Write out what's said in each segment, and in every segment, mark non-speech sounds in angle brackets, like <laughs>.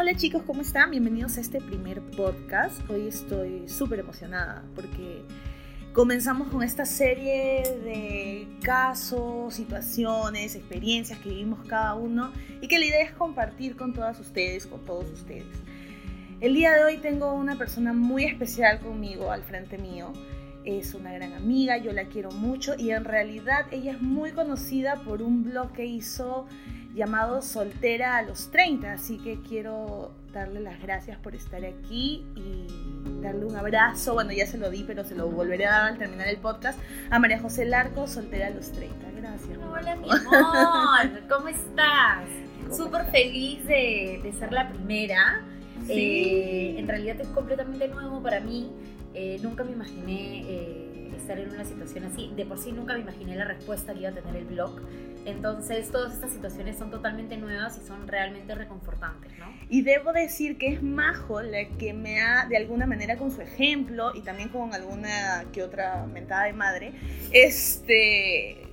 Hola chicos, ¿cómo están? Bienvenidos a este primer podcast. Hoy estoy súper emocionada porque comenzamos con esta serie de casos, situaciones, experiencias que vivimos cada uno y que la idea es compartir con todas ustedes, con todos ustedes. El día de hoy tengo una persona muy especial conmigo al frente mío. Es una gran amiga, yo la quiero mucho y en realidad ella es muy conocida por un blog que hizo llamado Soltera a los 30. Así que quiero darle las gracias por estar aquí y darle un abrazo. Bueno, ya se lo di, pero se lo volveré a dar al terminar el podcast. A María José Larco, Soltera a los 30. Gracias. Hola, mi amor. <laughs> ¿Cómo estás? Súper feliz de, de, ser la primera. Sí. Eh, en realidad es completamente nuevo para mí. Eh, nunca me imaginé eh, estar en una situación así. De por sí nunca me imaginé la respuesta que iba a tener el blog. Entonces, todas estas situaciones son totalmente nuevas y son realmente reconfortantes, ¿no? Y debo decir que es Majo la que me ha, de alguna manera, con su ejemplo y también con alguna que otra mentada de madre, este,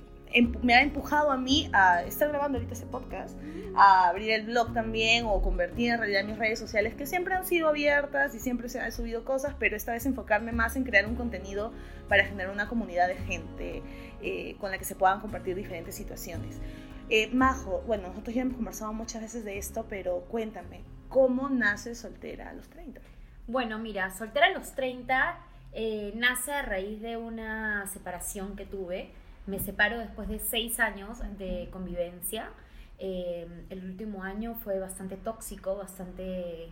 me ha empujado a mí a estar grabando ahorita ese podcast, a abrir el blog también o convertir en realidad mis redes sociales que siempre han sido abiertas y siempre se han subido cosas, pero esta vez enfocarme más en crear un contenido para generar una comunidad de gente eh, con la que se puedan compartir diferentes situaciones. Eh, Majo, bueno, nosotros ya hemos conversado muchas veces de esto, pero cuéntame, ¿cómo nace soltera a los 30? Bueno, mira, soltera a los 30 eh, nace a raíz de una separación que tuve me separo después de seis años de convivencia. Eh, el último año fue bastante tóxico, bastante,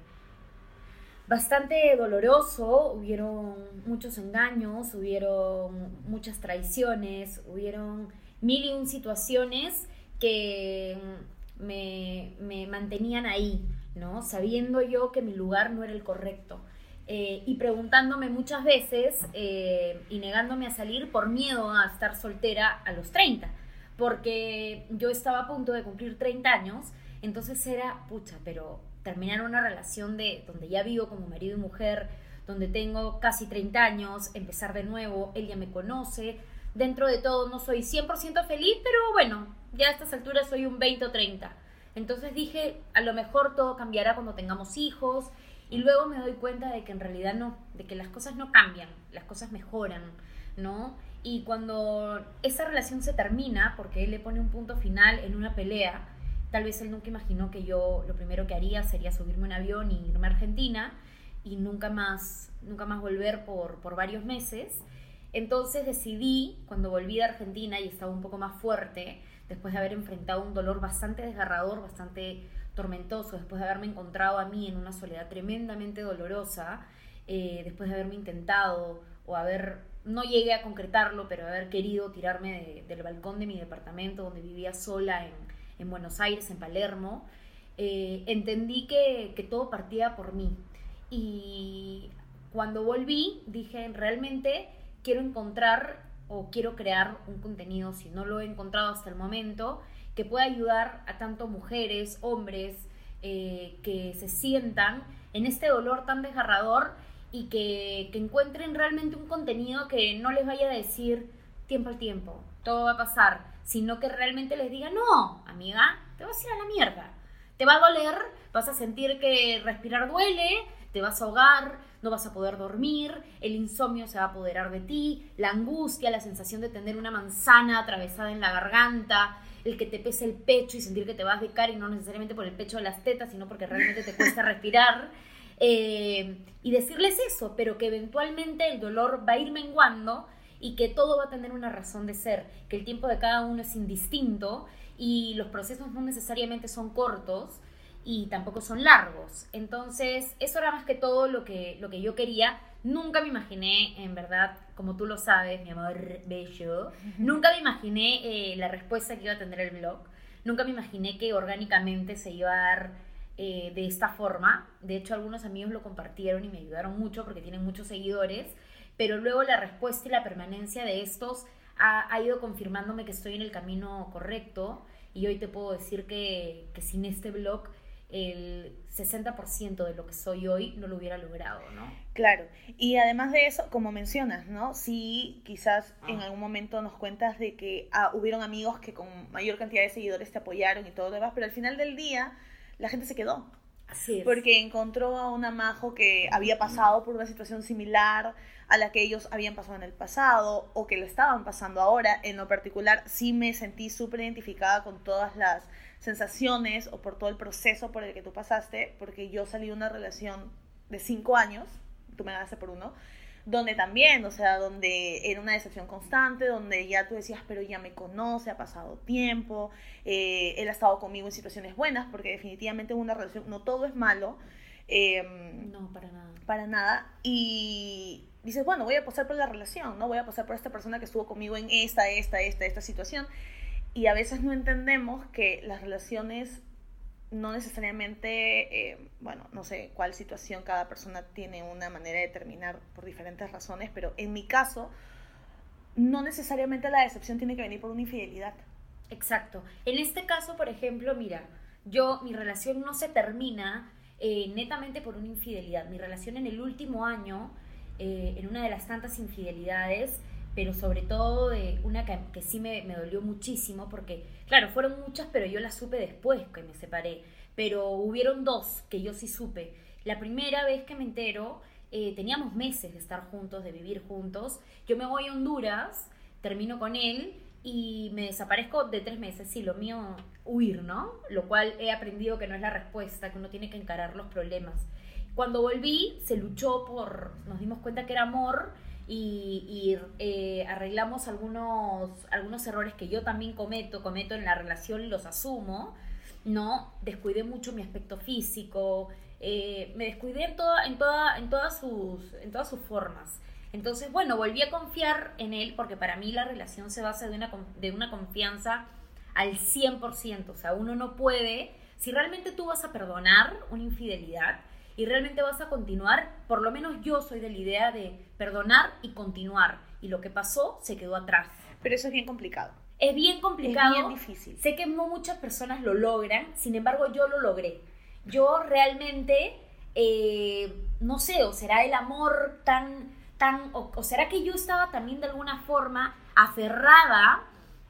bastante doloroso. Hubieron muchos engaños, hubieron muchas traiciones, hubieron mil y un situaciones que me, me mantenían ahí, ¿no? Sabiendo yo que mi lugar no era el correcto. Eh, y preguntándome muchas veces eh, y negándome a salir por miedo a estar soltera a los 30, porque yo estaba a punto de cumplir 30 años, entonces era, pucha, pero terminar una relación de donde ya vivo como marido y mujer, donde tengo casi 30 años, empezar de nuevo, él ya me conoce, dentro de todo no soy 100% feliz, pero bueno, ya a estas alturas soy un 20 o 30. Entonces dije, a lo mejor todo cambiará cuando tengamos hijos y luego me doy cuenta de que en realidad no, de que las cosas no cambian, las cosas mejoran, ¿no? Y cuando esa relación se termina, porque él le pone un punto final en una pelea, tal vez él nunca imaginó que yo lo primero que haría sería subirme un avión y irme a Argentina y nunca más, nunca más volver por, por varios meses. Entonces decidí, cuando volví de Argentina y estaba un poco más fuerte, después de haber enfrentado un dolor bastante desgarrador, bastante tormentoso, después de haberme encontrado a mí en una soledad tremendamente dolorosa, eh, después de haberme intentado o haber, no llegué a concretarlo, pero haber querido tirarme del balcón de mi departamento donde vivía sola en, Buenos Aires, en Palermo, eh, entendí que, que todo partía por mí. Y cuando volví, dije, realmente quiero encontrar o quiero crear un contenido, si no lo he encontrado hasta el momento, que pueda ayudar a tanto mujeres, hombres, eh, que se sientan en este dolor tan desgarrador y que, que, encuentren realmente un contenido que no les vaya a decir tiempo al tiempo, todo va a pasar, sino que realmente les diga, no, amiga, te vas a ir a la mierda, te va a doler, vas a sentir que respirar duele, te vas a ahogar, no vas a poder dormir, el insomnio se va a apoderar de ti, la angustia, la sensación de tener una manzana atravesada en la garganta, el que te pese el pecho y sentir que te vas de cara y no necesariamente por el pecho de las tetas, sino porque realmente te cuesta <laughs> respirar. Eh, y decirles eso, pero que eventualmente el dolor va a ir menguando y que todo va a tener una razón de ser, que el tiempo de cada uno es indistinto y los procesos no necesariamente son cortos y tampoco son largos. Entonces, eso era más que todo lo que, lo que yo quería. Nunca me imaginé, en verdad, como tú lo sabes, mi amor bello, nunca me imaginé eh, la respuesta que iba a tener el blog. Nunca me imaginé que orgánicamente se iba a dar eh, de esta forma. De hecho, algunos amigos lo compartieron y me ayudaron mucho porque tienen muchos seguidores. Pero luego la respuesta y la permanencia de estos ha, ha ido confirmándome que estoy en el camino correcto. Y hoy te puedo decir que, que sin este blog el 60% de lo que soy hoy no lo hubiera logrado, ¿no? Claro, y además de eso, como mencionas, ¿no? Sí, quizás en ah. algún momento nos cuentas de que ah, hubieron amigos que con mayor cantidad de seguidores te apoyaron y todo lo demás, pero al final del día la gente se quedó. Porque encontró a una Majo que había pasado por una situación similar a la que ellos habían pasado en el pasado o que lo estaban pasando ahora. En lo particular, sí me sentí súper identificada con todas las sensaciones o por todo el proceso por el que tú pasaste, porque yo salí de una relación de cinco años, tú me ganaste por uno, donde también, o sea, donde era una decepción constante, donde ya tú decías, pero ya me conoce, ha pasado tiempo, eh, él ha estado conmigo en situaciones buenas, porque definitivamente en una relación no todo es malo. Em, no, para nada. Para nada. Y dices, bueno, voy a pasar por la relación, ¿no? Voy a pasar por esta persona que estuvo conmigo en esta, esta, esta, esta situación. Y a veces no entendemos que las relaciones no necesariamente, eh, bueno, no sé cuál situación cada persona tiene una manera de terminar por diferentes razones, pero en mi caso, no necesariamente la decepción tiene que venir por una infidelidad. Exacto. En este caso, por ejemplo, mira, yo, mi relación no se termina eh, netamente por una infidelidad. Mi relación en el último año, eh, en una de las tantas infidelidades, pero sobre todo de una que, sí me, me, dolió muchísimo, porque, claro, fueron muchas, pero yo las supe después que me separé. Pero hubieron dos que yo sí supe. La primera vez que me entero, eh, teníamos meses de estar juntos, de vivir juntos. Yo me voy a Honduras, termino con él y me desaparezco de tres meses. Sí, lo mío, huir, ¿no? Lo cual he aprendido que no es la respuesta, que uno tiene que encarar los problemas. Cuando volví, se luchó por, nos dimos cuenta que era amor y, eh, arreglamos algunos, algunos errores que yo también cometo, cometo en la relación y los asumo, ¿no? Descuidé mucho mi aspecto físico, eh, me descuidé en, toda, en, toda, en, todas sus, en todas sus formas. Entonces, bueno, volví a confiar en él porque para mí la relación se basa de una, de una confianza al 100%. O sea, uno no puede, si realmente tú vas a perdonar una infidelidad, y realmente vas a continuar, por lo menos yo soy de la idea de perdonar y continuar. Y lo que pasó se quedó atrás. Pero eso es bien complicado. Es bien complicado. Es bien difícil. Sé que no muchas personas lo logran, sin embargo yo lo logré. Yo realmente, eh, no sé, o será el amor tan, tan, o, o será que yo estaba también de alguna forma aferrada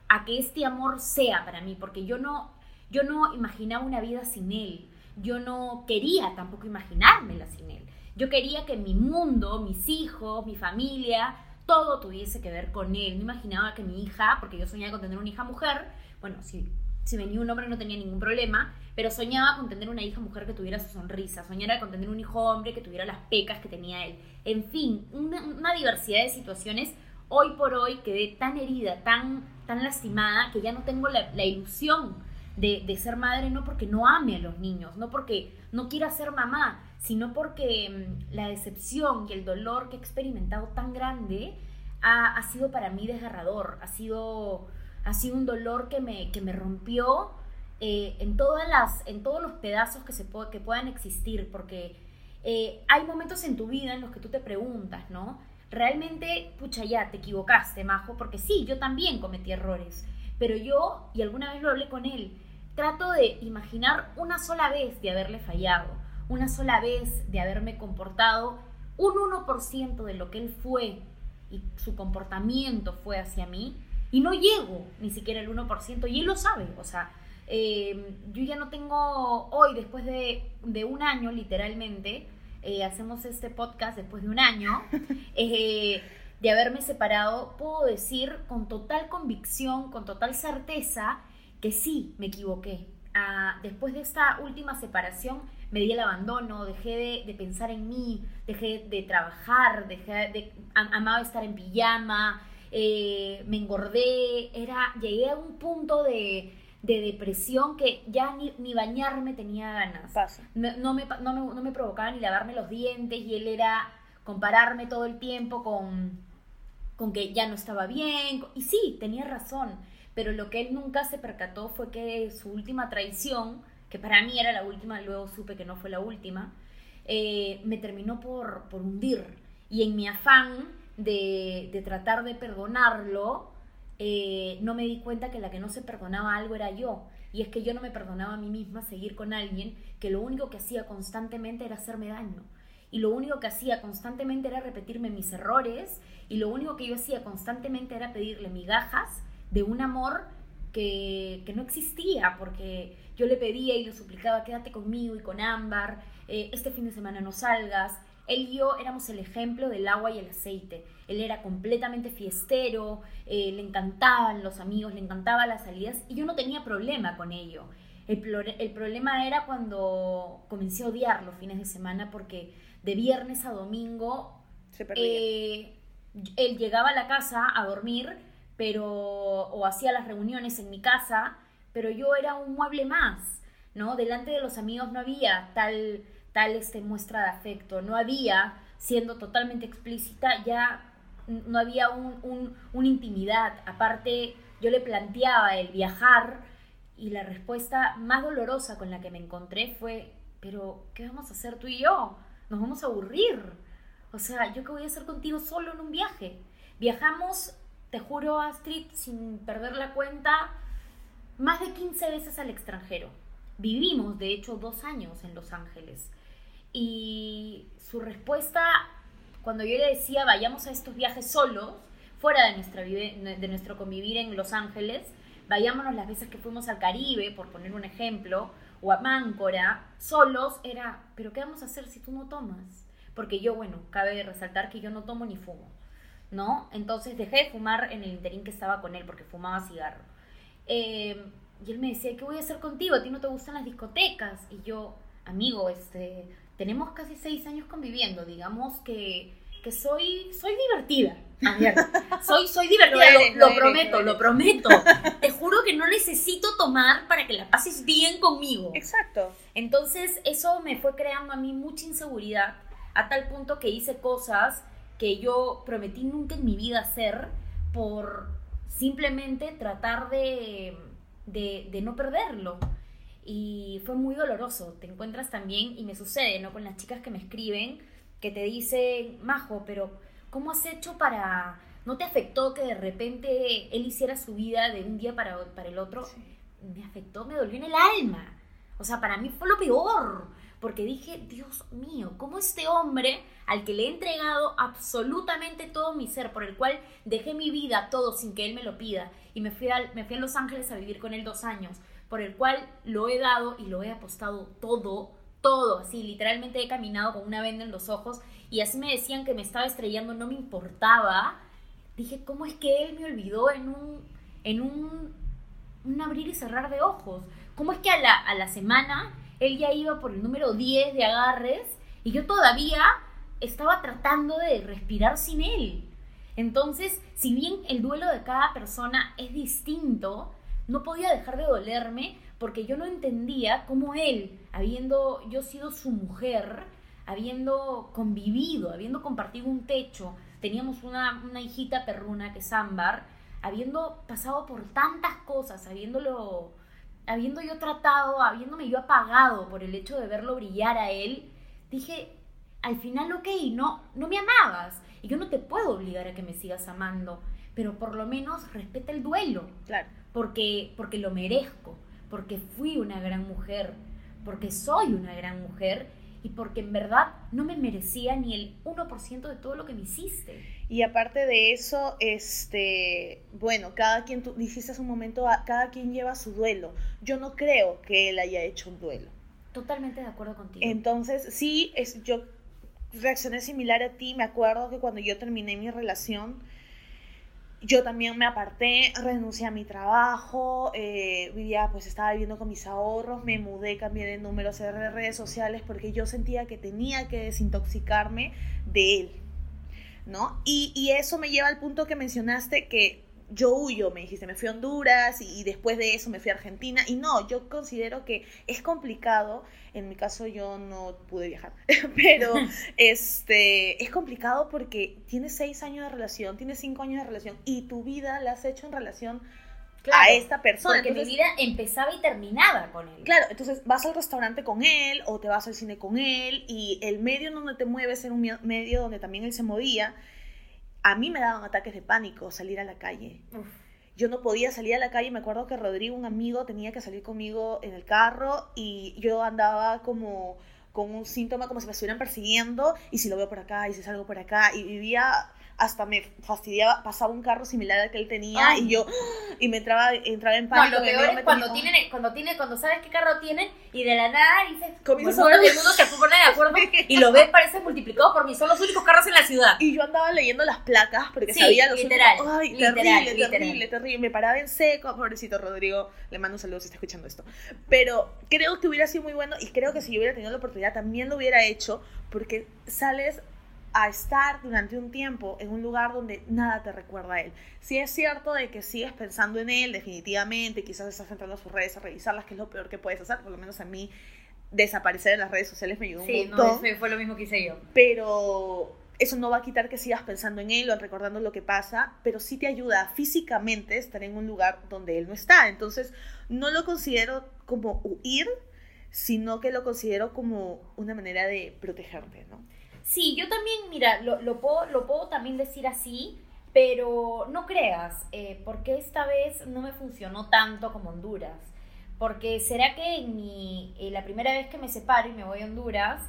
a que este amor sea para mí, porque yo no, yo no imaginaba una vida sin él yo no quería tampoco imaginármela sin él. Yo quería que mi mundo, mis hijos, mi familia, todo tuviese que ver con él. No imaginaba que mi hija, porque yo soñaba con tener una hija mujer, bueno, si, si venía un hombre no tenía ningún problema, pero soñaba con tener una hija mujer que tuviera su sonrisa, soñaba con tener un hijo hombre que tuviera las pecas que tenía él. En fin, una, diversidad de situaciones. Hoy por hoy quedé tan herida, tan, tan lastimada, que ya no tengo la, la ilusión de, ser madre no porque no ame a los niños, no porque no quiera ser mamá, sino porque mm, la decepción y el dolor que he experimentado tan grande ha, sido para mí desgarrador, ha sido, ha sido un dolor que me, que me rompió eh, en, todas las, en todos los pedazos que, se que puedan existir, porque eh, hay momentos en tu vida en los que tú te preguntas, ¿no? Realmente, pucha, ya, te equivocaste, Majo, porque sí, yo también cometí errores, pero yo, y alguna vez lo hablé con él, trato de imaginar una sola vez de haberle fallado, una sola vez de haberme comportado un 1% de lo que él fue y su comportamiento fue hacia mí, y no llego ni siquiera el 1%, y él lo sabe, o sea, eh, yo ya no tengo, hoy después de, un año literalmente, eh, hacemos este podcast después de un año, <laughs> eh, de haberme separado, puedo decir con total convicción, con total certeza, que sí me equivoqué. Ah, después de esta última separación me di el abandono, dejé de, pensar en mí, dejé de trabajar, dejé de, amaba estar en pijama, eh, me engordé, era, llegué a un punto de, depresión que ya ni, bañarme tenía ganas. No, me, no, me, provocaba ni lavarme los dientes y él era compararme todo el tiempo con, con que ya no estaba bien. Y sí, tenía razón pero lo que él nunca se percató fue que su última traición, que para mí era la última, luego supe que no fue la última, eh, me terminó por, hundir. Y en mi afán de, tratar de perdonarlo, eh, no me di cuenta que la que no se perdonaba algo era yo. Y es que yo no me perdonaba a mí misma seguir con alguien que lo único que hacía constantemente era hacerme daño. Y lo único que hacía constantemente era repetirme mis errores. Y lo único que yo hacía constantemente era pedirle migajas de un amor que, que no existía, porque yo le pedía y le suplicaba, quédate conmigo y con Ámbar, eh, este fin de semana no salgas. Él y yo éramos el ejemplo del agua y el aceite. Él era completamente fiestero, eh, le encantaban los amigos, le encantaban las salidas y yo no tenía problema con ello. El, el, problema era cuando comencé a odiar los fines de semana porque de viernes a domingo Se eh, él llegaba a la casa a dormir, pero o hacía las reuniones en mi casa, pero yo era un mueble más, ¿no? Delante de los amigos no había tal tal este muestra de afecto, no había, siendo totalmente explícita, ya no había un, un, una intimidad. Aparte, yo le planteaba el viajar y la respuesta más dolorosa con la que me encontré fue, pero ¿qué vamos a hacer tú y yo? Nos vamos a aburrir. O sea, ¿yo qué voy a hacer contigo solo en un viaje? Viajamos, te juro, Astrid, sin perder la cuenta, más de 15 veces al extranjero. Vivimos, de hecho, dos años en Los Ángeles. Y su respuesta, cuando yo le decía, vayamos a estos viajes solos, fuera de, nuestra de nuestro convivir en Los Ángeles, vayámonos las veces que fuimos al Caribe, por poner un ejemplo, o a Máncora, solos, era, pero ¿qué vamos a hacer si tú no tomas? Porque yo, bueno, cabe resaltar que yo no tomo ni fumo, ¿no? Entonces dejé de fumar en el interín que estaba con él, porque fumaba cigarro. Eh, y él me decía, ¿qué voy a hacer contigo? ¿A ti no te gustan las discotecas? Y yo, amigo, este, tenemos casi seis años conviviendo, digamos que, que soy, soy divertida. Ver, <laughs> soy, soy divertida, lo, eres, lo, lo prometo, eres, lo prometo. Te juro que no necesito tomar para que la pases bien conmigo. Exacto. Entonces, eso me fue creando a mí mucha inseguridad, a tal punto que hice cosas que yo prometí nunca en mi vida hacer por simplemente tratar de, de, de no perderlo y fue muy doloroso. Te encuentras también, y me sucede, ¿no? Con las chicas que me escriben, que te dicen, Majo, pero ¿cómo has hecho para... ¿No te afectó que de repente él hiciera su vida de un día para, para el otro? Sí. Me afectó, me dolió en el alma. O sea, para mí fue lo peor. Porque dije, Dios mío, ¿cómo este hombre al que le he entregado absolutamente todo mi ser, por el cual dejé mi vida, todo sin que él me lo pida, y me fui a, me fui a Los Ángeles a vivir con él dos años, por el cual lo he dado y lo he apostado todo, todo, así, literalmente he caminado con una venda en los ojos y así me decían que me estaba estrellando, no me importaba. Dije, ¿cómo es que él me olvidó en un, en un, un abrir y cerrar de ojos? ¿Cómo es que a la, a la semana él ya iba por el número 10 de agarres y yo todavía estaba tratando de respirar sin él? Entonces, si bien el duelo de cada persona es distinto, no podía dejar de dolerme porque yo no entendía cómo él, habiendo yo sido su mujer, habiendo convivido, habiendo compartido un techo, teníamos una, hijita perruna que es Ámbar, habiendo pasado por tantas cosas, habiéndolo, habiendo yo tratado, habiéndome yo apagado por el hecho de verlo brillar a él, dije, al final, ok, no, no me amabas y yo no te puedo obligar a que me sigas amando, pero por lo menos respeta el duelo. Claro porque, porque lo merezco, porque fui una gran mujer, porque soy una gran mujer y porque en verdad no me merecía ni el 1% de todo lo que me hiciste. Y aparte de eso, este, bueno, cada quien, tú dijiste hace un momento, cada quien lleva su duelo. Yo no creo que él haya hecho un duelo. Totalmente de acuerdo contigo. Entonces, sí, es, yo reaccioné similar a ti. Me acuerdo que cuando yo terminé mi relación, yo también me aparté, renuncié a mi trabajo, eh, vivía, pues estaba viviendo con mis ahorros, me mudé, cambié de números de redes sociales porque yo sentía que tenía que desintoxicarme de él, ¿no? Y, y eso me lleva al punto que mencionaste que yo huyo, me dijiste, me fui a Honduras y, y, después de eso me fui a Argentina. Y no, yo considero que es complicado. En mi caso yo no pude viajar, <laughs> pero <laughs> este, es complicado porque tienes seis años de relación, tienes cinco años de relación y tu vida la has hecho en relación claro, a esta persona. Porque entonces, mi vida empezaba y terminaba con él. Claro, entonces vas al restaurante con él o te vas al cine con él y el medio en donde te mueves era un medio donde también él se movía a mí me daban ataques de pánico salir a la calle. Uf. Yo no podía salir a la calle, me acuerdo que Rodrigo, un amigo, tenía que salir conmigo en el carro y yo andaba como con un síntoma como si me estuvieran persiguiendo y si lo veo por acá y si salgo por acá y vivía hasta me fastidiaba, pasaba un carro similar al que él tenía y yo, y me entraba, entraba en pánico. No, lo peor es cuando tienen, cuando tienen, cuando sabes qué carro tienen y de la nada dices, Comienzas bueno, el mundo se pone de acuerdo <laughs> y lo ves parece multiplicado por mí, son los únicos carros en la ciudad. Y yo andaba leyendo las placas porque sabía los literal, Ay, literal, terrible, terrible, terrible, me paraba en seco, pobrecito Rodrigo, le mando un saludo si está escuchando esto. Pero creo que hubiera sido muy bueno y creo que si yo hubiera tenido la oportunidad también lo hubiera hecho porque sales a estar durante un tiempo en un lugar donde nada te recuerda a él. Si es cierto de que sigues pensando en él, definitivamente, quizás estás entrando a sus redes a revisarlas, que es lo peor que puedes hacer, por lo menos a mí desaparecer en las redes sociales me ayudó un montón. Sí, fue lo mismo que hice yo. Pero eso no va a quitar que sigas pensando en él o recordando lo que pasa, pero sí te ayuda físicamente estar en un lugar donde él no está. Entonces, no lo considero como huir, sino que lo considero como una manera de protegerte, ¿no? Sí, yo también, mira, lo, lo, puedo, lo puedo también decir así, pero no creas, eh, porque esta vez no me funcionó tanto como Honduras. Porque será que en eh, la primera vez que me separo y me voy a Honduras,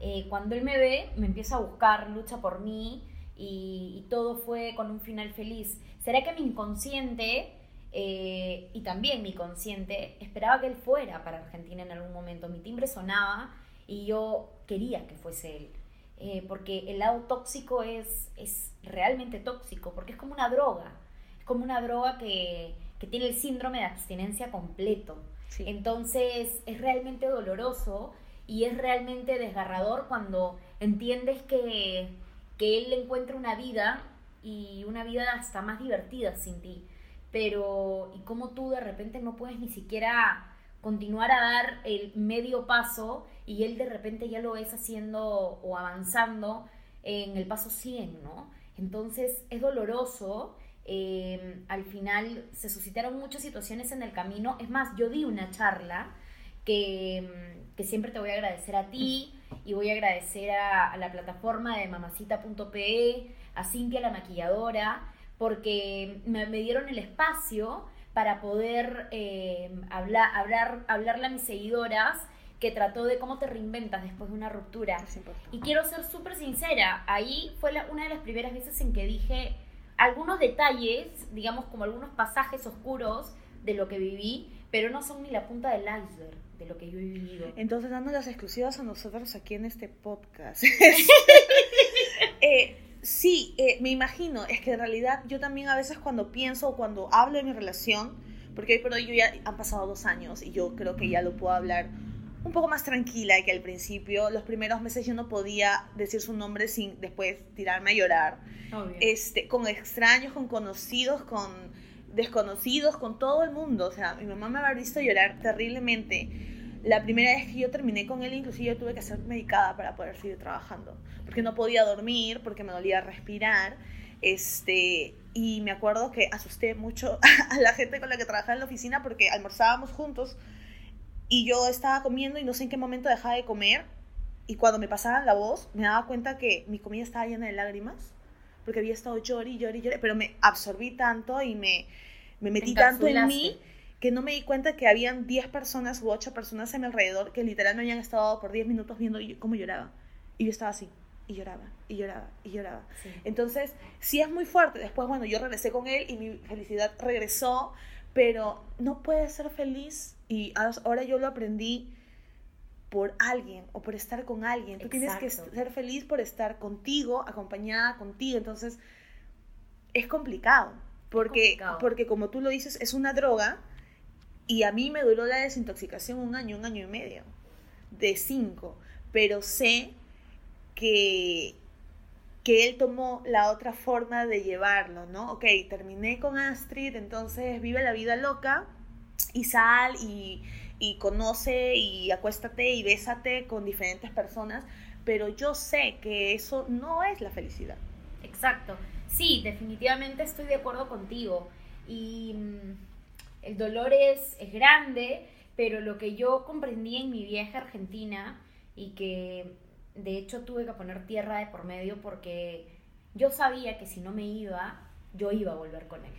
eh, cuando él me ve, me empieza a buscar, lucha por mí y, todo fue con un final feliz. ¿Será que mi inconsciente y también mi consciente esperaba que él fuera para Argentina en algún momento? Mi timbre sonaba y yo quería que fuese él. Eh, porque el lado tóxico es, es realmente tóxico, porque es como una droga, es como una droga que, que tiene el síndrome de abstinencia completo. Entonces es realmente doloroso y es realmente desgarrador cuando entiendes que, que él encuentra una vida y una vida hasta más divertida sin ti. Pero, y cómo tú de repente no puedes ni siquiera continuar a dar el medio paso y él de repente ya lo ves haciendo o avanzando en el paso 100, ¿no? Entonces es doloroso. Em, al final se suscitaron muchas situaciones en el camino. Es más, yo di una charla que, em, que siempre te voy a agradecer a ti y voy a agradecer a, la plataforma de mamacita.pe, a Cintia la maquilladora, porque me dieron el espacio para poder eh, hablar, hablar, hablarle a mis seguidoras que trató de cómo te reinventas después de una ruptura. Y quiero ser súper sincera, ahí fue una de las primeras veces en que dije algunos detalles, digamos como algunos pasajes oscuros de lo que viví, pero no son ni la punta del iceberg de lo que yo he vivido. Entonces, dando las exclusivas a nosotros aquí en este podcast. <laughs> <laughs> eh, Sí, eh, me imagino, es que en realidad yo también a veces cuando pienso o cuando hablo de mi relación, porque hoy por hoy yo ya han pasado dos años y yo creo que ya lo puedo hablar un poco más tranquila que al principio. Los primeros meses yo no podía decir su nombre sin después tirarme a llorar. Este, con extraños, con conocidos, con desconocidos, con todo el mundo. O sea, mi mamá me había visto llorar terriblemente la primera vez que yo terminé con él, inclusive yo tuve que ser medicada para poder seguir trabajando, porque no podía dormir, porque me dolía respirar, este, y me acuerdo que asusté mucho <laughs> a la gente con la que trabajaba en la oficina porque almorzábamos juntos y yo estaba comiendo y no sé en qué momento dejaba de comer y cuando me pasaban la voz me daba cuenta que mi comida estaba llena de lágrimas porque había estado llori, llori, llori, pero me absorbí tanto y me, me metí tanto en mí que no me di cuenta que habían 10 personas u 8 personas a mi alrededor que literalmente habían estado por 10 minutos viendo cómo lloraba. Y yo estaba así, y lloraba, y lloraba, y lloraba. Entonces, sí es muy fuerte. Después, bueno, yo regresé con él y mi felicidad regresó, pero no puedes ser feliz. Y ahora yo lo aprendí por alguien o por estar con alguien. Tú tienes que ser feliz por estar contigo, acompañada contigo. Entonces, es complicado. Porque, porque como tú lo dices, es una droga y a mí me duró la desintoxicación un año, un año y medio, de cinco. Pero sé que, que él tomó la otra forma de llevarlo, ¿no? Ok, terminé con Astrid, entonces vive la vida loca y sal y, y conoce y acuéstate y bésate con diferentes personas, pero yo sé que eso no es la felicidad. Exacto. Sí, definitivamente estoy de acuerdo contigo. Y mm, el dolor es, es grande, pero lo que yo comprendí en mi viaje a Argentina y que de hecho tuve que poner tierra de por medio porque yo sabía que si no me iba, yo iba a volver con él.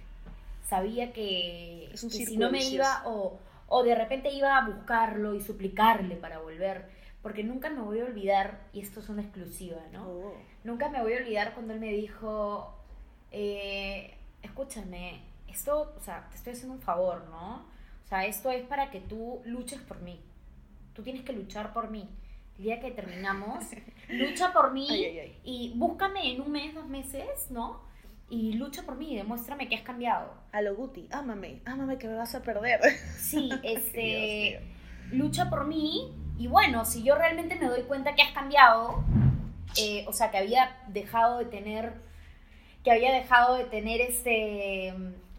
Sabía que, si no me iba o, o de repente iba a buscarlo y suplicarle para volver, porque nunca me voy a olvidar, y esto es una exclusiva, ¿no? Oh. Nunca me voy a olvidar cuando él me dijo, eh, escúchame, esto, o sea, te estoy haciendo un favor, ¿no? O sea, esto es para que tú luches por mí. Tú tienes que luchar por mí. El día que terminamos, <laughs> lucha por mí Ay, ay, ay. y búscame en un mes, dos meses, ¿no? Y lucha por mí, demuéstrame que has cambiado. A lo Guti, ámame, ámame que me vas a perder. Sí, <laughs> este, lucha por mí y bueno, si yo realmente me doy cuenta que has cambiado, eh, o sea, que había dejado de tener, que había dejado de tener este,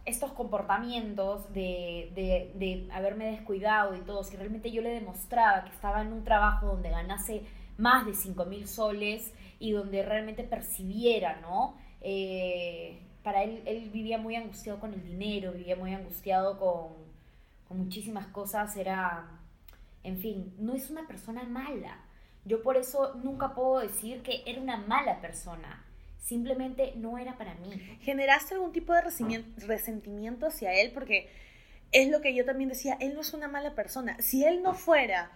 estos comportamientos de, de, de haberme descuidado y todo, si realmente yo le demostraba que estaba en un trabajo donde ganase más de 5 mil soles y donde realmente percibiera, ¿no? Eh, para él, él vivía muy angustiado con el dinero, vivía muy angustiado con, con muchísimas cosas, era, en fin, no es una persona mala. Yo por eso nunca puedo decir que era una mala persona. Simplemente no era para mí. ¿Generaste algún tipo de resentimiento, hacia él? Porque es lo que yo también decía, él no es una mala persona. Si él no fuera,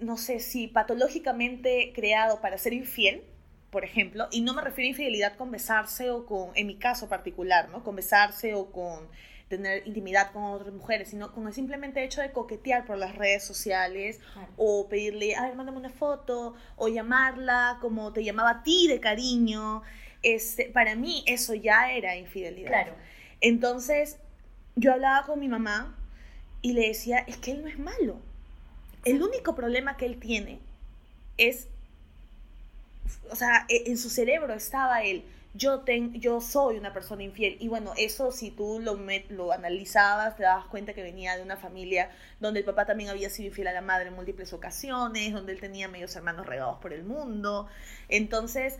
no sé, si patológicamente creado para ser infiel, por ejemplo, y no me refiero a infidelidad con besarse o con, en mi caso particular, ¿no? Con besarse o con tener intimidad con otras mujeres, sino con el simplemente hecho de coquetear por las redes sociales Claro. o pedirle, ay, mándame una foto, o llamarla como te llamaba a ti de cariño. Este, para mí eso ya era infidelidad. Claro. Entonces, yo hablaba con mi mamá y le decía, es que él no es malo. El único problema que él tiene es, o sea, e- en su cerebro estaba él, yo, ten, yo soy una persona infiel. Y bueno, eso si tú lo, lo analizabas, te dabas cuenta que venía de una familia donde el papá también había sido infiel a la madre en múltiples ocasiones, donde él tenía medios hermanos regados por el mundo. Entonces,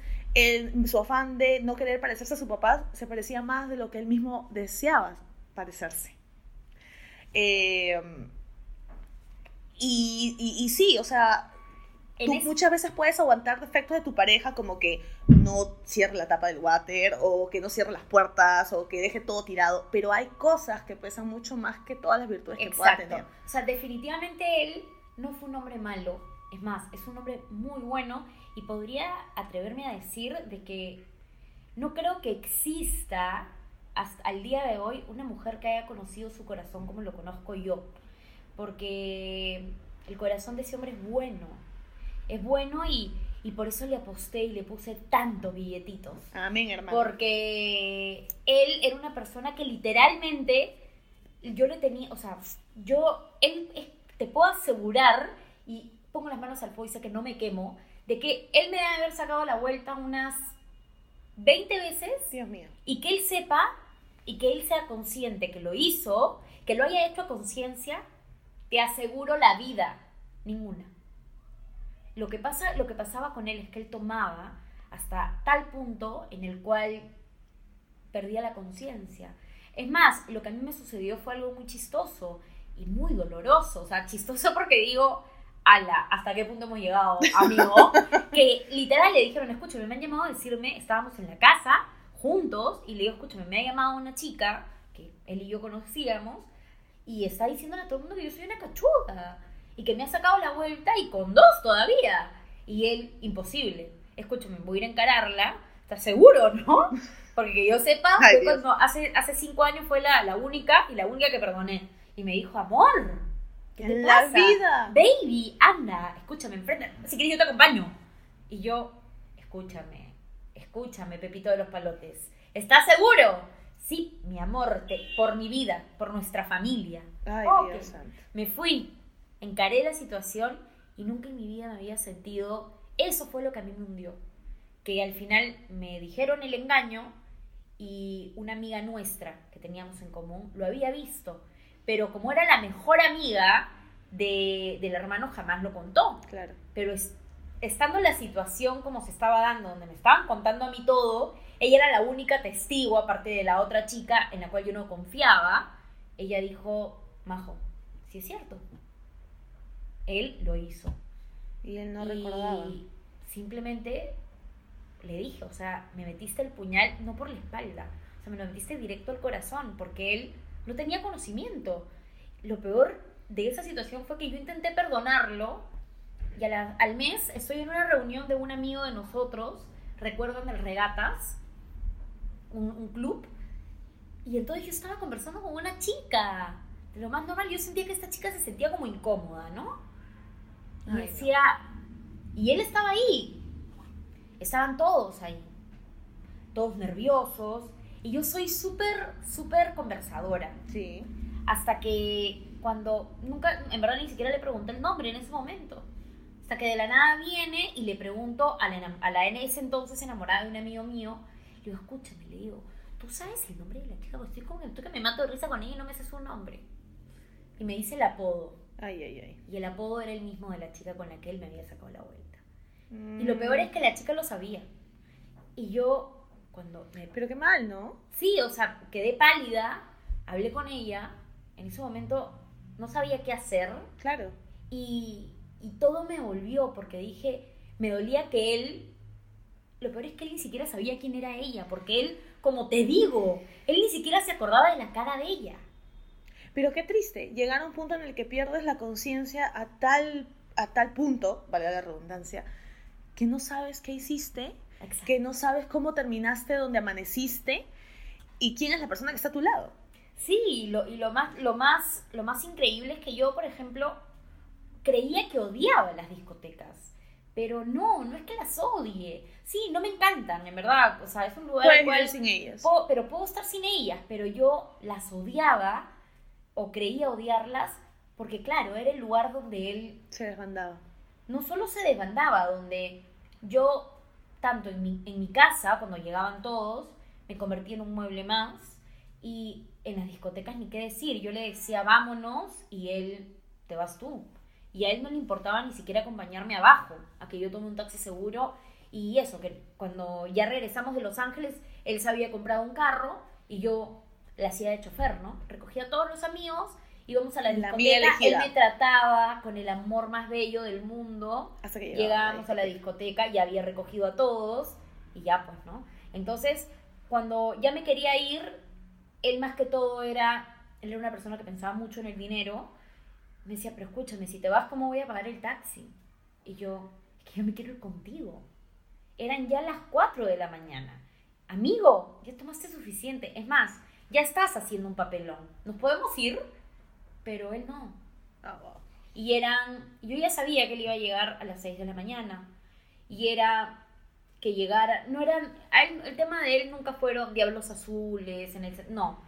su afán de no querer parecerse a su papá se parecía más de lo que él mismo deseaba parecerse. Eh, y, y, y sí, o sea, tú muchas veces puedes aguantar defectos de tu pareja como que no cierre la tapa del water o que no cierre las puertas o que deje todo tirado, pero hay cosas que pesan mucho más que todas las virtudes que pueda tener. O sea, definitivamente él no fue un hombre malo. Es más, es un hombre muy bueno y podría atreverme a decir de que no creo que exista hasta al día de hoy una mujer que haya conocido su corazón como lo conozco yo. Porque el corazón de ese hombre es bueno. Es bueno y, y por eso le aposté y le puse tantos billetitos. Amén, hermano. Porque él era una persona que literalmente yo le tenía, o sea, yo, él, te puedo asegurar, y pongo las manos al fuego y sé que no me quemo, de que él me debe haber sacado la vuelta unas 20 veces Dios mío. y que él sepa y que él sea consciente que lo hizo, que lo haya hecho a conciencia, te aseguro la vida, ninguna. Lo que, pasa, lo que pasaba con él es que él tomaba hasta tal punto en el cual perdía la conciencia. Es más, lo que a mí me sucedió fue algo muy chistoso y muy doloroso. O sea, chistoso <laughs> porque digo, ala, ¿hasta qué punto hemos llegado, amigo? <laughs> que literal le dijeron, escúchame, me han llamado a decirme, estábamos en la casa juntos y le digo, escúchame, me ha llamado una chica que él y yo conocíamos y está diciéndole a todo el mundo que yo soy una cachuda y que me ha sacado la vuelta y con dos todavía. Y él, imposible. Escúchame, voy a ir a encararla. ¿Estás seguro, <laughs> no? Porque que yo sepa, Ay, fue cuando hace, hace cinco años fue la, la única y la única que perdoné. Y me dijo, amor, ¿qué te la pasa? vida. Baby, anda, escúchame, enfrente. Si quieres yo te acompaño. Y yo, escúchame, escúchame, Pepito de los Palotes. ¿Estás seguro? Sí, mi amor, te- por mi vida, por nuestra familia. Ay, Ok. Dios santo. Me fui, encaré la situación y nunca en mi vida me había sentido. Eso fue lo que a mí me hundió. Que al final me dijeron el engaño y una amiga nuestra que teníamos en común lo había visto. Pero como era la mejor amiga de, del hermano, jamás lo contó. Claro. Pero es- estando en la situación como se estaba dando, donde me estaban contando a mí todo, ella era la única testigo, aparte de la otra chica en la cual yo no confiaba. Ella dijo, Majo, sí es cierto. Él lo hizo. Y él no y recordaba. simplemente le dije, o sea, me metiste el puñal no por la espalda, o sea, me lo metiste directo al corazón, porque él no tenía conocimiento. Lo peor de esa situación fue que yo intenté perdonarlo Y al mes estoy en una reunión de un amigo de nosotros, recuerdo en el Regatas, un, club, y entonces yo estaba conversando con una chica, de lo más normal, yo sentía que esta chica se sentía como incómoda, ¿no? Y decía, y él estaba ahí, estaban todos ahí, todos nerviosos, y yo soy súper, súper conversadora. Sí. Hasta que cuando, nunca, en verdad ni siquiera le pregunté el nombre en ese momento. Hasta que de la nada viene y le pregunto a la, a la en ese entonces enamorada de un amigo mío, le digo, escúchame, le digo, ¿tú sabes el nombre de la chica? Porque estoy con estoy que me mato de risa con ella y no me sé su nombre. Y me dice el apodo. Ay, ay, ay. Y el apodo era el mismo de la chica con la que él me había sacado la vuelta. Y lo peor es que la chica lo sabía. Y yo, cuando me... Pero qué mal, ¿no? Sí, o sea, quedé pálida, hablé con ella, en ese momento no sabía qué hacer. Claro. Y, y todo me volvió porque dije, me dolía que él, lo peor es que él ni siquiera sabía quién era ella, porque él, como te digo, él ni siquiera se acordaba de la cara de ella. Pero qué triste, llegar a un punto en el que pierdes la conciencia a tal, a tal punto, vale la redundancia, que no sabes qué hiciste, que no sabes cómo terminaste donde amaneciste y quién es la persona que está a tu lado. Sí, y lo, y lo, más, lo, más, lo más increíble es que yo, por ejemplo, creía que odiaba las discotecas. Pero no, no es que las odie. Sí, no me encantan, en verdad. O sea, es un lugar. Puedes sin ellas. pero puedo estar sin ellas. Pero yo las odiaba o creía odiarlas porque, claro, era el lugar donde él. Se desbandaba. No solo se desbandaba, donde yo, tanto en mi, en mi casa, cuando llegaban todos, me convertí en un mueble más. Y en las discotecas ni qué decir. Yo le decía, vámonos, y él, te vas tú. Y a él no le importaba ni siquiera acompañarme abajo, a que yo tome un taxi seguro. Y eso, que cuando ya regresamos de Los Ángeles, él se había comprado un carro y yo le hacía de chofer, ¿no? Recogía a todos los amigos, íbamos a la discoteca, él me trataba con el amor más bello del mundo. Hasta que llegábamos a la discoteca y había recogido a todos y ya pues, ¿no? Entonces, cuando ya me quería ir, él más que todo era, él era una persona que pensaba mucho en el dinero me decía, pero escúchame, si te vas, ¿cómo voy a pagar el taxi? Y yo, es que yo me quiero ir contigo. Eran ya las 4 de la mañana. Amigo, ya tomaste suficiente. Es más, ya estás haciendo un papelón. Nos podemos ir, pero él no. Ah, y eran, yo ya sabía que él iba a llegar a las 6 de la mañana. Y era que llegara, no eran, el, tema de él nunca fueron diablos azules, en el, no,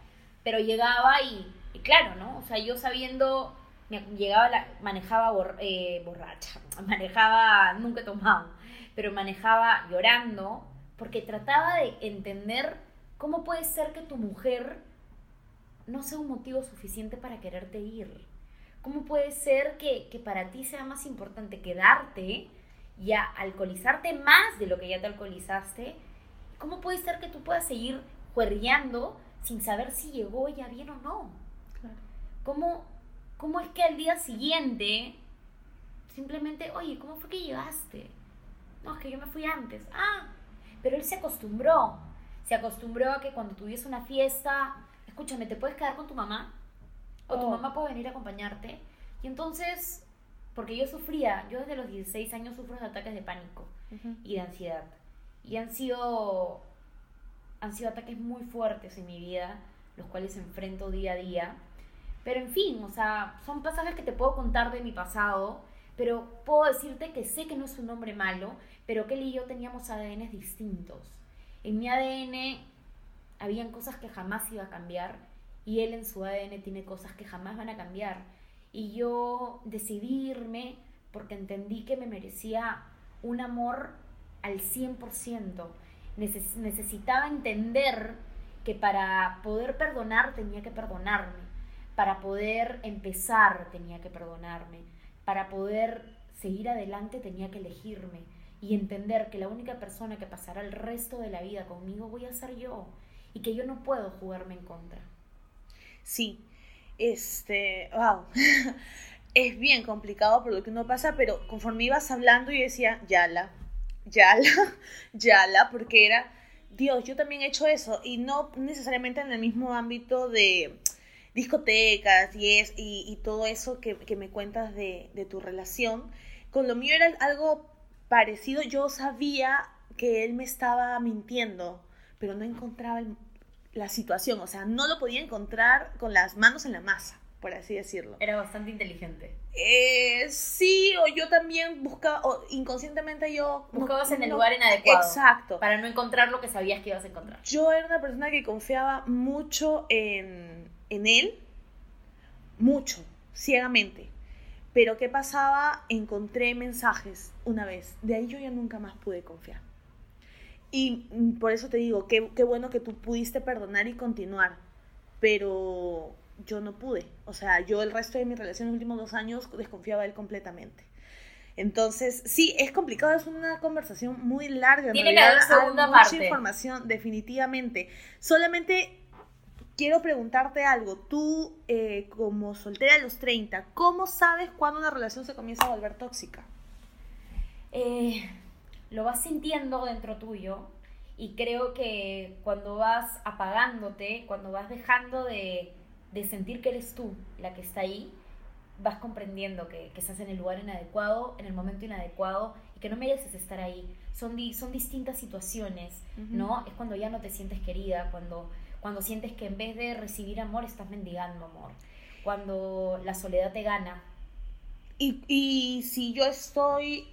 pero llegaba y, y claro, ¿no? O sea, yo sabiendo llegaba la, manejaba eh, borracha, <laughs> manejaba, nunca he tomado, pero manejaba llorando porque trataba de entender cómo puede ser que tu mujer no sea un motivo suficiente para quererte ir. ¿Cómo puede ser que, que para ti sea más importante quedarte y alcoholizarte más de lo que ya te alcoholizaste? ¿Cómo puede ser que tú puedas seguir juerreando sin saber si llegó ella bien o no? Claro. ¿Cómo, ¿Cómo es que al día siguiente simplemente, oye, ¿cómo fue que llegaste? No, es que yo me fui antes. Ah, pero él se acostumbró. Se acostumbró a que cuando tuviese una fiesta, escúchame, ¿te puedes quedar con tu mamá? O tu oh. mamá puede venir a acompañarte. Y entonces, porque yo sufría, yo desde los 16 años sufro de ataques de pánico y de ansiedad. Y han sido, han sido ataques muy fuertes en mi vida, los cuales enfrento día a día pero en fin, o sea, son pasajes que te puedo contar de mi pasado, pero puedo decirte que sé que no es un hombre malo, pero que él y yo teníamos ADNs distintos. En mi ADN habían cosas que jamás iba a cambiar y él en su ADN tiene cosas que jamás van a cambiar. Y yo decidí irme porque entendí que me merecía un amor al 100%. necesitaba entender que para poder perdonar tenía que perdonarme para poder empezar tenía que perdonarme, para poder seguir adelante tenía que elegirme y entender que la única persona que pasará el resto de la vida conmigo voy a ser yo y que yo no puedo jugarme en contra. Sí, este, wow, <laughs> es bien complicado por lo que uno pasa, pero conforme ibas hablando yo decía, yala, yala, <laughs> yala, porque era, Dios, yo también he hecho eso y no necesariamente en el mismo ámbito de discotecas y, y, todo eso que, me cuentas de, tu relación, con lo mío era algo parecido. Yo sabía que él me estaba mintiendo, pero no encontraba la situación. O sea, no lo podía encontrar con las manos en la masa, por así decirlo. Era bastante inteligente. Eh, sí, o yo también buscaba, o inconscientemente yo... Buscabas en el lugar inadecuado. Exacto. Para no encontrar lo que sabías que ibas a encontrar. Yo era una persona que confiaba mucho en, en él, mucho, ciegamente. Pero ¿qué pasaba? Encontré mensajes una vez. De ahí yo ya nunca más pude confiar. Y mm, por eso te digo, qué, qué bueno que tú pudiste perdonar y continuar. Pero yo no pude. O sea, yo el resto de mi relación en los últimos dos años desconfiaba de él completamente. Entonces, sí, es complicado, es una conversación muy larga. Tiene que haber segunda mucha información, definitivamente. Solamente quiero preguntarte algo. Tú, eh, como soltera de los 30, ¿cómo sabes cuándo una relación se comienza a volver tóxica? Eh, lo vas sintiendo dentro tuyo y creo que cuando vas apagándote, cuando vas dejando de, sentir que eres tú la que está ahí, vas comprendiendo que, estás en el lugar inadecuado, en el momento inadecuado y que no mereces estar ahí. Son, son distintas situaciones, ¿no? Es cuando ya no te sientes querida, cuando cuando sientes que en vez de recibir amor estás mendigando amor, cuando la soledad te gana. Y, si yo estoy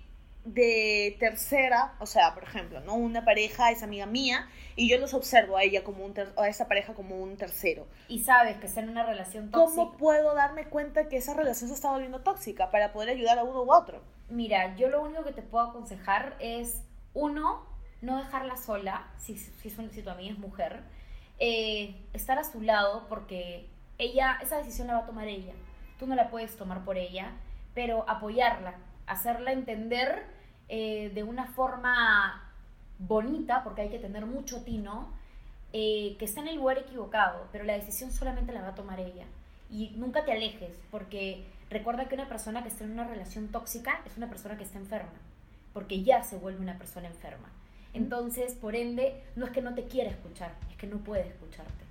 de tercera, o sea, por ejemplo, ¿no? Una pareja es amiga mía y yo los observo a ella como un a esa pareja como un tercero. Y sabes que está en una relación tóxica. ¿Cómo puedo darme cuenta que esa relación se está volviendo tóxica para poder ayudar a uno u otro? Mira, yo lo único que te puedo aconsejar es uno, no dejarla sola si, si, si tu amiga es mujer eh, estar a su lado porque ella, esa decisión la va a tomar ella. Tú no la puedes tomar por ella, pero apoyarla, hacerla entender eh, de una forma bonita, porque hay que tener mucho tino, eh, que está en el lugar equivocado, pero la decisión solamente la va a tomar ella. Y nunca te alejes, porque recuerda que una persona que está en una relación tóxica es una persona que está enferma, porque ya se vuelve una persona enferma. Entonces, por ende, no es que no te quiera escuchar, es que no puede escucharte.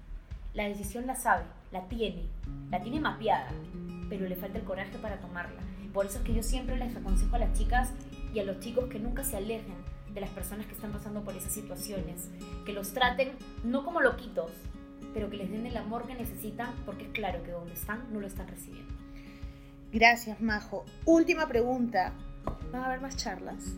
La decisión la sabe, la tiene, la tiene mapeada, pero le falta el coraje para tomarla. Por eso es que yo siempre les aconsejo a las chicas y a los chicos que nunca se alejen de las personas que están pasando por esas situaciones, que los traten no como loquitos, pero que les den el amor que necesitan, porque es claro que donde están no lo están recibiendo. Gracias, Majo. Última pregunta. ¿Van a haber más charlas?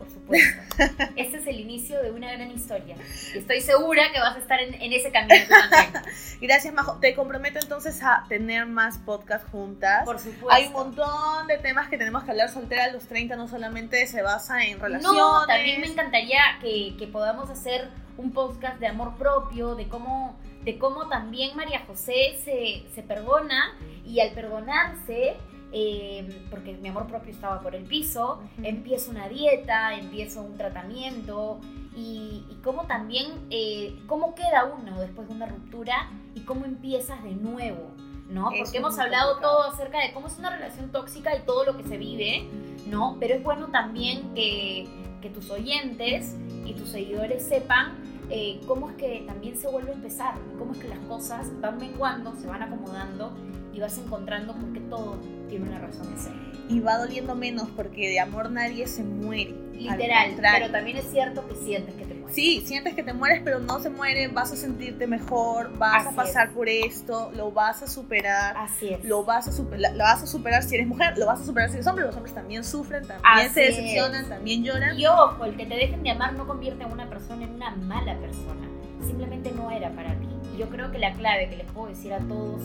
Por supuesto. <laughs> este es el inicio de una gran historia. Estoy segura que vas a estar en, ese camino también. Gracias, Majo. Te comprometo entonces a tener más podcasts juntas. Por supuesto. Hay un montón de temas que tenemos que hablar. Soltera a los 30 no solamente se basa en relaciones. No, también me encantaría que, que podamos hacer un podcast de amor propio, de cómo, de cómo también María José se, se perdona y al perdonarse Em, porque mi amor propio estaba por el piso, empiezo una dieta, empiezo un tratamiento y, cómo también, eh, cómo queda uno después de una ruptura y cómo empiezas de nuevo, ¿no? Porque hemos hablado todo acerca de cómo es una relación tóxica y todo lo que se vive, ¿no? Pero es bueno también que, que tus oyentes y tus seguidores sepan eh, cómo es que también se vuelve a empezar, cómo es que las cosas van menguando, se van acomodando y vas encontrando porque todo tiene una razón de ser. Y va doliendo menos porque de amor nadie se muere. Literal, pero también es cierto que sientes que te mueres. Sí, sientes que te mueres, pero no se muere, vas a sentirte mejor, vas a pasar por esto, lo vas a superar. Así es. Lo vas, a superar, lo vas a superar si eres mujer, lo vas a superar si eres hombre, los hombres también sufren, también se decepcionan, también lloran. Y ojo, el que te dejen de amar no convierte a una persona en una mala persona, simplemente no era para ti. Yo creo que la clave que les puedo decir a todos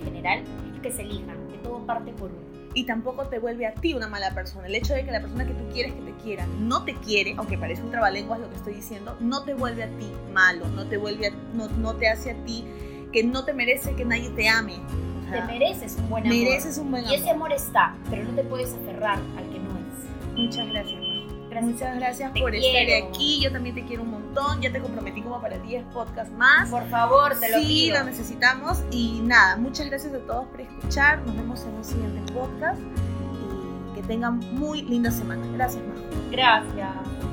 general es que se elijan, que todo parte por uno. Y tampoco te vuelve a ti una mala persona. El hecho de que la persona que tú quieres que te quiera no te quiere, aunque parece un trabalenguas lo que estoy diciendo, no te vuelve a ti malo, no te vuelve no, no te hace a ti que no te merece que nadie te ame. te mereces un buen amor. Mereces un buen amor. Y ese amor está, pero no te puedes aferrar al que no es. Muchas gracias. Muchas gracias por estar aquí. Yo también te quiero un montón. Ya te comprometí como para 10 podcasts más. Por favor, te lo pido. Sí, lo necesitamos. Y nada, muchas gracias a todos por escuchar. Nos vemos en un siguiente podcast. Y que tengan muy linda semana. Gracias, Majo. Gracias.